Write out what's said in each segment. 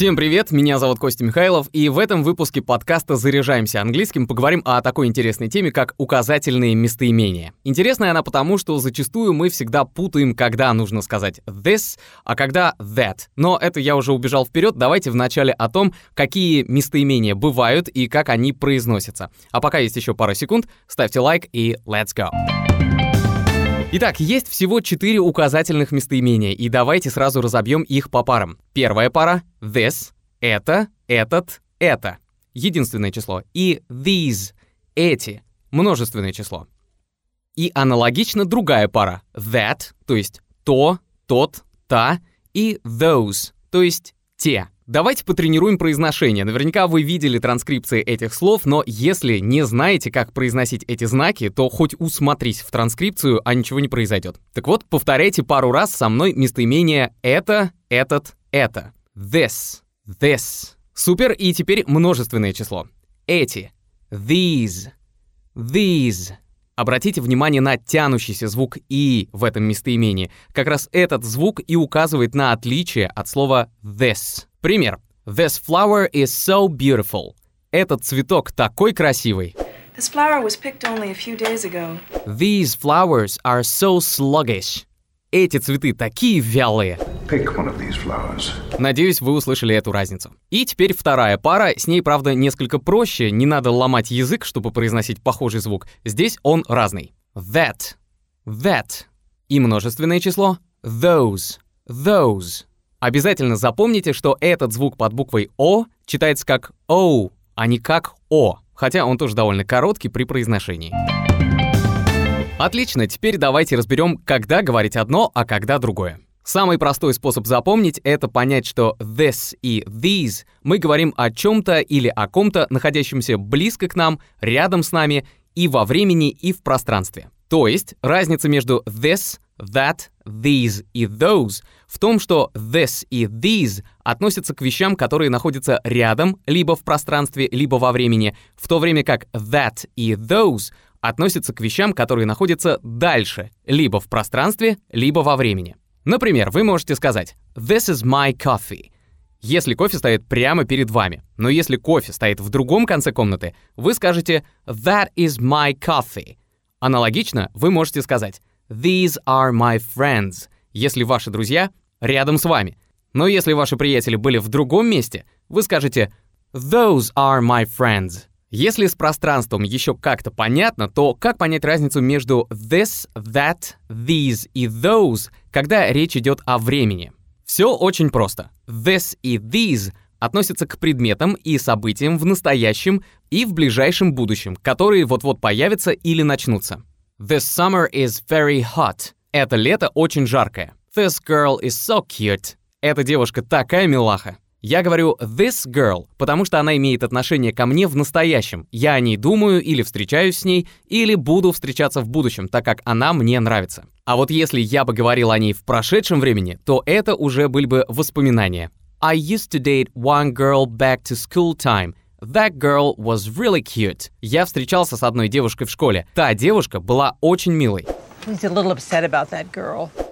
Всем привет, меня зовут Костя Михайлов, и в этом выпуске подкаста «Заряжаемся английским» поговорим о такой интересной теме, как указательные местоимения. Интересная она потому, что зачастую мы всегда путаем, когда нужно сказать this, а когда that. Но это я уже убежал вперед, давайте вначале о том, какие местоимения бывают и как они произносятся. А пока есть еще пара секунд, ставьте лайк и let's go! Итак, есть всего четыре указательных местоимения, и давайте сразу разобьем их по парам. Первая пара — this, это, этот, это. Единственное число. И these, эти, множественное число. И аналогично другая пара — that, то есть то, тот, та, и those, то есть те. Давайте потренируем произношение. Наверняка вы видели транскрипции этих слов, но если не знаете, как произносить эти знаки, то хоть усмотрись в транскрипцию, а ничего не произойдет. Так вот, повторяйте пару раз со мной местоимение «это», «этот», «это». This, this. Супер, и теперь множественное число. Эти. These. These. Обратите внимание на тянущийся звук «и» в этом местоимении. Как раз этот звук и указывает на отличие от слова «this». Пример. This flower is so beautiful. Этот цветок такой красивый. This flower was picked only a few days ago. These flowers are so sluggish. Эти цветы такие вялые. Pick one of these flowers. Надеюсь, вы услышали эту разницу. И теперь вторая пара. С ней, правда, несколько проще. Не надо ломать язык, чтобы произносить похожий звук. Здесь он разный. That. That. И множественное число. Those. Those. Обязательно запомните, что этот звук под буквой О читается как О, а не как О, хотя он тоже довольно короткий при произношении. Отлично, теперь давайте разберем, когда говорить одно, а когда другое. Самый простой способ запомнить — это понять, что this и these мы говорим о чем-то или о ком-то, находящемся близко к нам, рядом с нами и во времени, и в пространстве. То есть разница между this, that, these и those в том, что this и these относятся к вещам, которые находятся рядом, либо в пространстве, либо во времени, в то время как that и those относятся к вещам, которые находятся дальше, либо в пространстве, либо во времени. Например, вы можете сказать «This is my coffee», если кофе стоит прямо перед вами. Но если кофе стоит в другом конце комнаты, вы скажете «That is my coffee», Аналогично вы можете сказать «These are my friends», если ваши друзья рядом с вами. Но если ваши приятели были в другом месте, вы скажете «Those are my friends». Если с пространством еще как-то понятно, то как понять разницу между this, that, these и those, когда речь идет о времени? Все очень просто. This и these относятся к предметам и событиям в настоящем и в ближайшем будущем, которые вот-вот появятся или начнутся. This summer is very hot. Это лето очень жаркое. This girl is so cute. Эта девушка такая милаха. Я говорю this girl, потому что она имеет отношение ко мне в настоящем. Я о ней думаю или встречаюсь с ней, или буду встречаться в будущем, так как она мне нравится. А вот если я бы говорил о ней в прошедшем времени, то это уже были бы воспоминания. I used to date one girl back to school time. That girl was really cute. Я встречался с одной девушкой в школе. Та девушка была очень милой.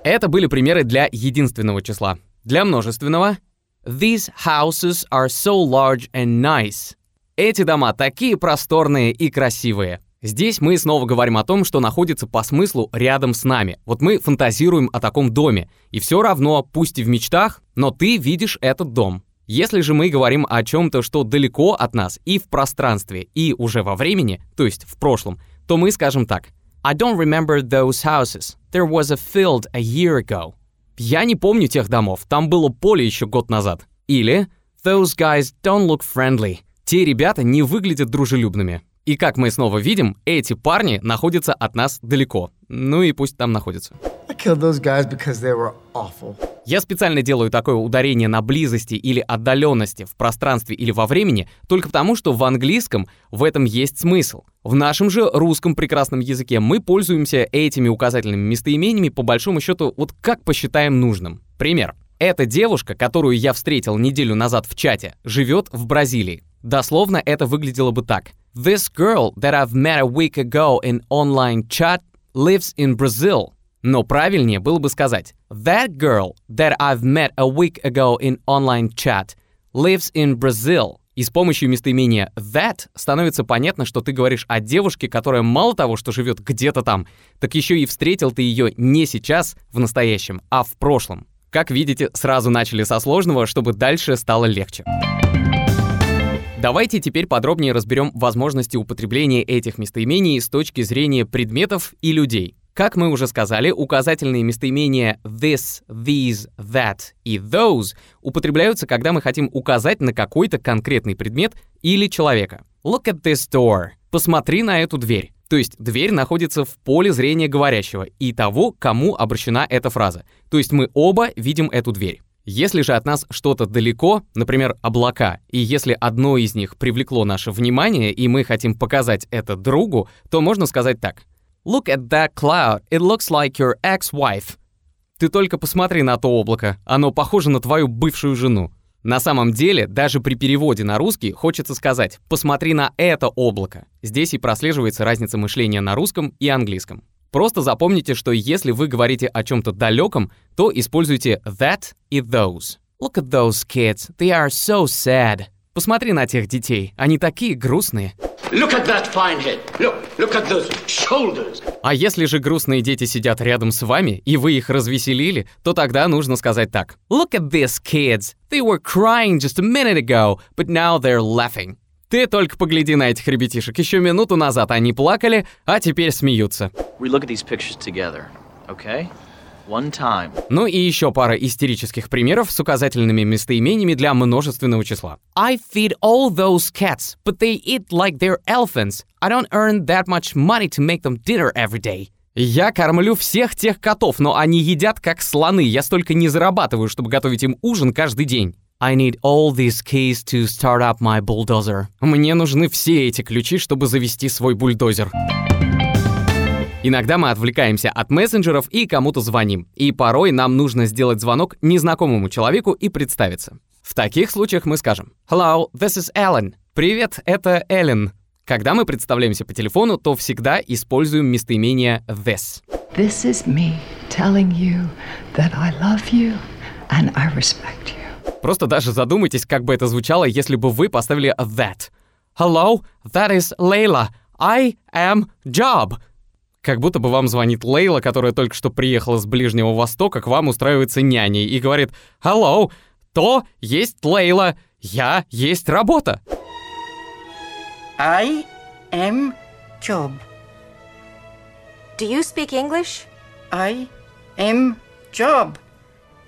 Это были примеры для единственного числа. Для множественного These houses are so large and nice. Эти дома такие просторные и красивые. Здесь мы снова говорим о том, что находится по смыслу рядом с нами. Вот мы фантазируем о таком доме. И все равно, пусть и в мечтах, но ты видишь этот дом. Если же мы говорим о чем-то, что далеко от нас и в пространстве, и уже во времени, то есть в прошлом, то мы скажем так. I don't remember those houses. There was a field a year ago. Я не помню тех домов, там было поле еще год назад. Или Those guys don't look friendly. Те ребята не выглядят дружелюбными. И как мы снова видим, эти парни находятся от нас далеко. Ну и пусть там находятся. I killed those guys because they were awful. Я специально делаю такое ударение на близости или отдаленности в пространстве или во времени, только потому, что в английском в этом есть смысл. В нашем же русском прекрасном языке мы пользуемся этими указательными местоимениями по большому счету вот как посчитаем нужным. Пример. Эта девушка, которую я встретил неделю назад в чате, живет в Бразилии. Дословно это выглядело бы так. This girl that I've met a week ago in online chat lives in Brazil. Но правильнее было бы сказать That girl that I've met a week ago in online chat lives in Brazil. И с помощью местоимения that становится понятно, что ты говоришь о девушке, которая мало того, что живет где-то там, так еще и встретил ты ее не сейчас, в настоящем, а в прошлом. Как видите, сразу начали со сложного, чтобы дальше стало легче. Давайте теперь подробнее разберем возможности употребления этих местоимений с точки зрения предметов и людей. Как мы уже сказали, указательные местоимения this, these, that и those употребляются, когда мы хотим указать на какой-то конкретный предмет или человека. Look at this door. Посмотри на эту дверь. То есть дверь находится в поле зрения говорящего и того, кому обращена эта фраза. То есть мы оба видим эту дверь. Если же от нас что-то далеко, например, облака, и если одно из них привлекло наше внимание, и мы хотим показать это другу, то можно сказать так. Look at that cloud, it looks like your ex-wife. Ты только посмотри на то облако, оно похоже на твою бывшую жену. На самом деле, даже при переводе на русский хочется сказать «посмотри на это облако». Здесь и прослеживается разница мышления на русском и английском. Просто запомните, что если вы говорите о чем-то далеком, то используйте that и those. Look at those kids, they are so sad. Посмотри на тех детей, они такие грустные. Look at that fine head. Look, look at those shoulders. А если же грустные дети сидят рядом с вами, и вы их развеселили, то тогда нужно сказать так. Look at these kids. They were crying just a minute ago, but now they're laughing. Ты только погляди на этих ребятишек. Еще минуту назад они плакали, а теперь смеются. We look at these pictures together, okay? One time. Ну и еще пара истерических примеров с указательными местоимениями для множественного числа. I feed all those cats, but they eat like they're elephants. I don't earn that much money to make them dinner every day. Я кормлю всех тех котов, но они едят как слоны. Я столько не зарабатываю, чтобы готовить им ужин каждый день. I need all these keys to start up my bulldozer. Мне нужны все эти ключи, чтобы завести свой бульдозер. Иногда мы отвлекаемся от мессенджеров и кому-то звоним. И порой нам нужно сделать звонок незнакомому человеку и представиться. В таких случаях мы скажем «Hello, this is Ellen». «Привет, это Эллен». Когда мы представляемся по телефону, то всегда используем местоимение this. This is me telling you that I love you and I respect you. Просто даже задумайтесь, как бы это звучало, если бы вы поставили that. Hello, that is Layla. I am Job. Как будто бы вам звонит Лейла, которая только что приехала с Ближнего Востока, к вам устраивается няней и говорит «Hello, то есть Лейла, я есть работа». I am Job. Do you speak English? I am Job.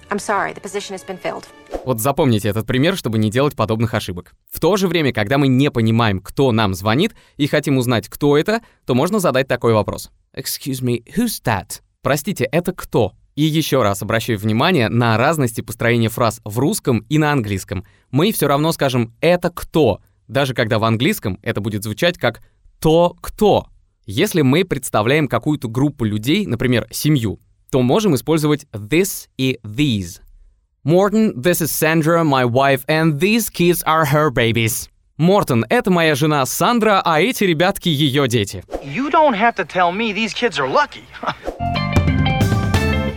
I'm sorry, the position has been filled. Вот запомните этот пример, чтобы не делать подобных ошибок. В то же время, когда мы не понимаем, кто нам звонит, и хотим узнать, кто это, то можно задать такой вопрос. Excuse me, who's that? Простите, это кто? И еще раз обращаю внимание на разности построения фраз в русском и на английском. Мы все равно скажем «это кто», даже когда в английском это будет звучать как «то кто». Если мы представляем какую-то группу людей, например, семью, то можем использовать this и these. Morton, this is Sandra, my wife, and these kids are her babies. Мортон, это моя жена Сандра, а эти ребятки ее дети.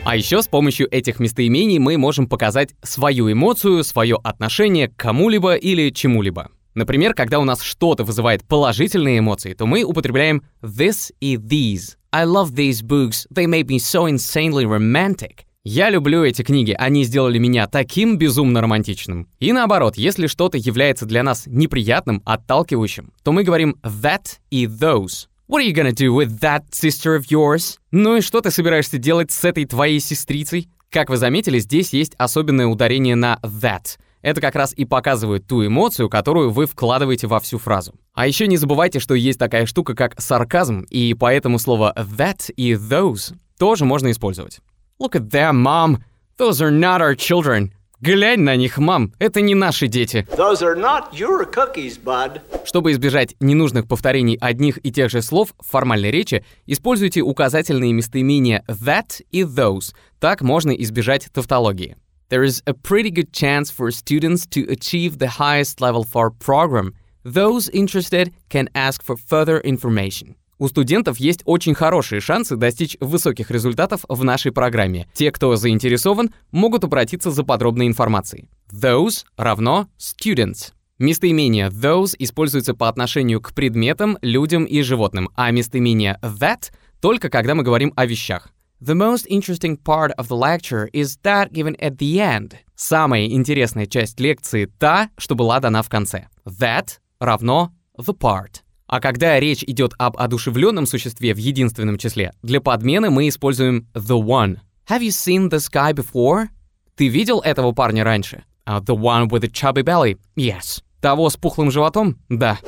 А еще с помощью этих местоимений мы можем показать свою эмоцию, свое отношение к кому-либо или чему-либо. Например, когда у нас что-то вызывает положительные эмоции, то мы употребляем this и these. I love these books, they made me so insanely romantic. Я люблю эти книги, они сделали меня таким безумно романтичным. И наоборот, если что-то является для нас неприятным, отталкивающим, то мы говорим that и those. What are you gonna do with that sister of yours? Ну и что ты собираешься делать с этой твоей сестрицей? Как вы заметили, здесь есть особенное ударение на that. Это как раз и показывает ту эмоцию, которую вы вкладываете во всю фразу. А еще не забывайте, что есть такая штука, как сарказм, и поэтому слово that и those тоже можно использовать. Look at them, mom. Those are not our children. Глянь на них, мам, это не наши дети. Those are not your cookies, bud. Чтобы избежать ненужных повторений одних и тех же слов в формальной речи, используйте указательные местоимения that и those. Так можно избежать тавтологии. There is a pretty good chance for students to achieve the highest level for program. Those interested can ask for further information. У студентов есть очень хорошие шансы достичь высоких результатов в нашей программе. Те, кто заинтересован, могут обратиться за подробной информацией. Those равно students. Местоимение those используется по отношению к предметам, людям и животным, а местоимение that только когда мы говорим о вещах. The most interesting part of the lecture is that given at the end. Самая интересная часть лекции та, что была дана в конце. That равно the part. А когда речь идет об одушевленном существе в единственном числе, для подмены мы используем the one. Have you seen this guy before? Ты видел этого парня раньше? Uh, the one with the chubby belly? Yes. Того с пухлым животом? Да.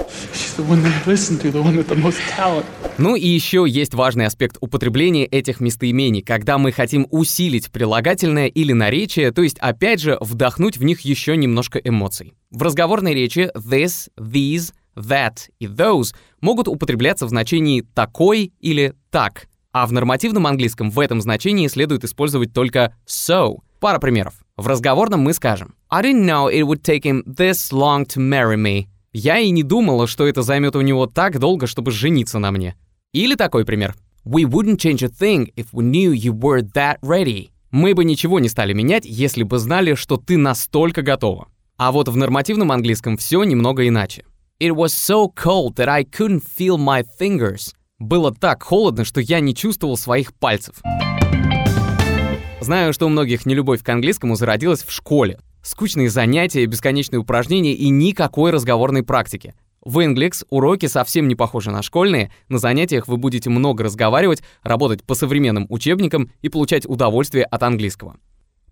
Ну и еще есть важный аспект употребления этих местоимений, когда мы хотим усилить прилагательное или наречие, то есть опять же вдохнуть в них еще немножко эмоций. В разговорной речи this, these, that и those могут употребляться в значении «такой» или «так», а в нормативном английском в этом значении следует использовать только so. Пара примеров. В разговорном мы скажем I didn't know it would take him this long to marry me. Я и не думала, что это займет у него так долго, чтобы жениться на мне. Или такой пример. We wouldn't change a thing if we knew you were that ready. Мы бы ничего не стали менять, если бы знали, что ты настолько готова. А вот в нормативном английском все немного иначе. It was so cold that I couldn't feel my fingers. Было так холодно, что я не чувствовал своих пальцев. Знаю, что у многих нелюбовь к английскому зародилась в школе. Скучные занятия, бесконечные упражнения и никакой разговорной практики. В Inglix уроки совсем не похожи на школьные, на занятиях вы будете много разговаривать, работать по современным учебникам и получать удовольствие от английского.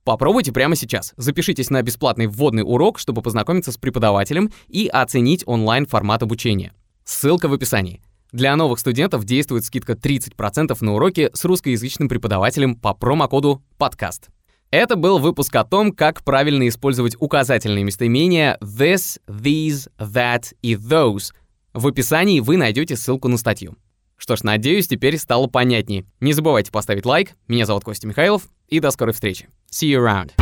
Попробуйте прямо сейчас. Запишитесь на бесплатный вводный урок, чтобы познакомиться с преподавателем и оценить онлайн-формат обучения. Ссылка в описании. Для новых студентов действует скидка 30% на уроки с русскоязычным преподавателем по промокоду «Подкаст». Это был выпуск о том, как правильно использовать указательные местоимения this, these, that и those. В описании вы найдете ссылку на статью. Что ж, надеюсь, теперь стало понятнее. Не забывайте поставить лайк. Меня зовут Костя Михайлов, и до скорой встречи. See you around.